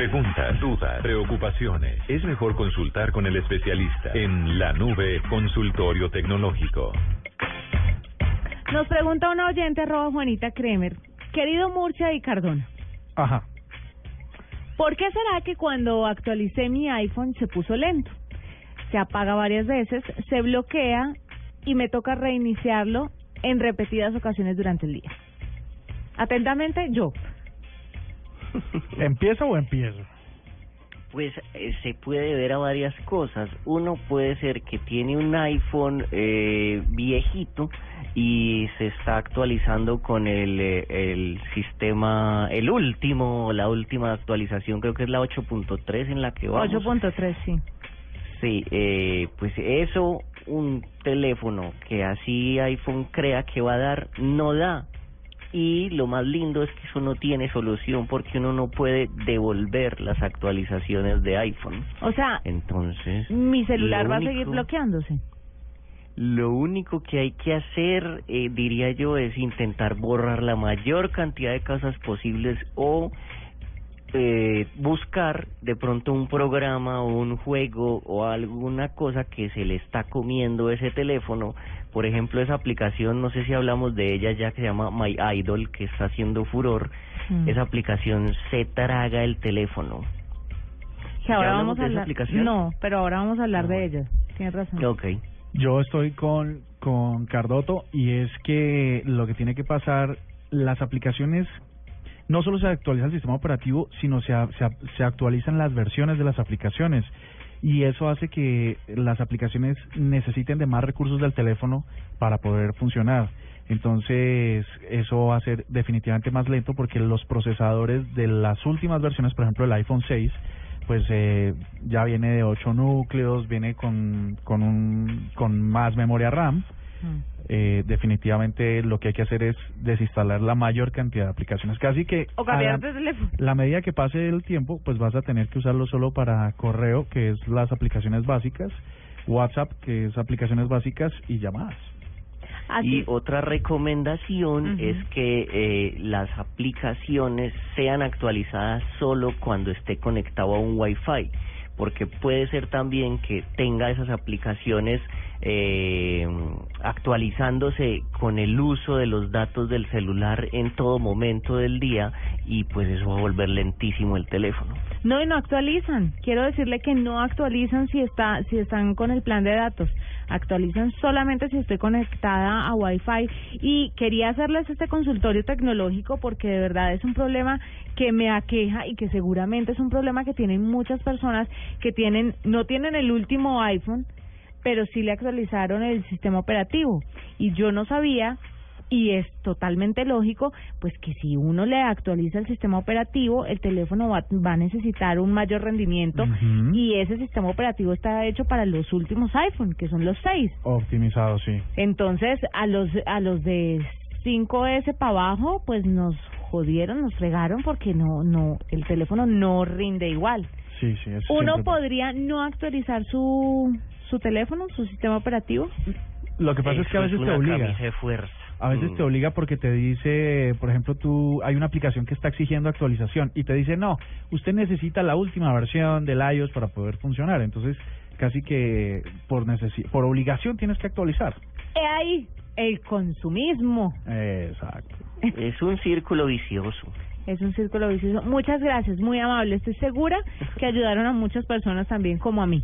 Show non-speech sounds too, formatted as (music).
Preguntas, dudas, preocupaciones. Es mejor consultar con el especialista en la nube consultorio tecnológico. Nos pregunta una oyente arroba Juanita Kremer. Querido Murcia y Cardona, Ajá. ¿por qué será que cuando actualicé mi iPhone se puso lento? Se apaga varias veces, se bloquea y me toca reiniciarlo en repetidas ocasiones durante el día. Atentamente, yo. (laughs) ¿Empiezo o empiezo? Pues eh, se puede ver a varias cosas. Uno puede ser que tiene un iPhone eh, viejito y se está actualizando con el, eh, el sistema, el último, la última actualización, creo que es la 8.3 en la que vamos. 8.3, sí. Sí, eh, pues eso, un teléfono que así iPhone crea que va a dar, no da. Y lo más lindo es que eso no tiene solución porque uno no puede devolver las actualizaciones de iPhone. O sea, Entonces, mi celular va a seguir bloqueándose. Lo único que hay que hacer, eh, diría yo, es intentar borrar la mayor cantidad de cosas posibles o eh, buscar de pronto un programa o un juego o alguna cosa que se le está comiendo ese teléfono. Por ejemplo, esa aplicación, no sé si hablamos de ella ya que se llama My Idol, que está haciendo furor. Mm. Esa aplicación se traga el teléfono. Que ahora ¿Ya vamos a hablar. aplicación? No, pero ahora vamos a hablar Ah, de ella. Tienes razón. Ok. Yo estoy con, con Cardoto y es que lo que tiene que pasar, las aplicaciones, no solo se actualiza el sistema operativo, sino se, se, se actualizan las versiones de las aplicaciones. Y eso hace que las aplicaciones necesiten de más recursos del teléfono para poder funcionar. Entonces, eso va a ser definitivamente más lento porque los procesadores de las últimas versiones, por ejemplo el iPhone 6, pues eh, ya viene de 8 núcleos, viene con, con, un, con más memoria RAM. Mm. Eh, definitivamente lo que hay que hacer es desinstalar la mayor cantidad de aplicaciones. Casi que O cambiar la, de teléfono. la medida que pase el tiempo, pues vas a tener que usarlo solo para correo, que es las aplicaciones básicas, WhatsApp, que es aplicaciones básicas y llamadas. Así. Y otra recomendación es que eh, las aplicaciones sean actualizadas solo cuando esté conectado a un Wi-Fi, porque puede ser también que tenga esas aplicaciones eh, actualizándose con el uso de los datos del celular en todo momento del día y pues eso va a volver lentísimo el teléfono. No, y no actualizan. Quiero decirle que no actualizan si está si están con el plan de datos. Actualizan solamente si estoy conectada a Wi-Fi. Y quería hacerles este consultorio tecnológico porque de verdad es un problema que me aqueja y que seguramente es un problema que tienen muchas personas que tienen no tienen el último iPhone, pero sí le actualizaron el sistema operativo. Y yo no sabía y es totalmente lógico, pues que si uno le actualiza el sistema operativo, el teléfono va, va a necesitar un mayor rendimiento y ese sistema operativo está hecho para los últimos iPhone, que son los 6. Optimizado, sí. Entonces, a los a los de 5S para abajo, pues nos jodieron, nos fregaron porque no no el teléfono no rinde igual. Sí, sí. eso Uno siempre- podría no actualizar su su teléfono, su sistema operativo. Lo que pasa es que a veces te obliga. A veces Mm. te obliga porque te dice, por ejemplo, tú hay una aplicación que está exigiendo actualización y te dice, no, usted necesita la última versión del iOS para poder funcionar. Entonces, casi que por necesi por obligación tienes que actualizar. He ahí el consumismo. Exacto. Es un círculo vicioso. Es un círculo vicioso. Muchas gracias, muy amable. Estoy segura que ayudaron a muchas personas también como a mí.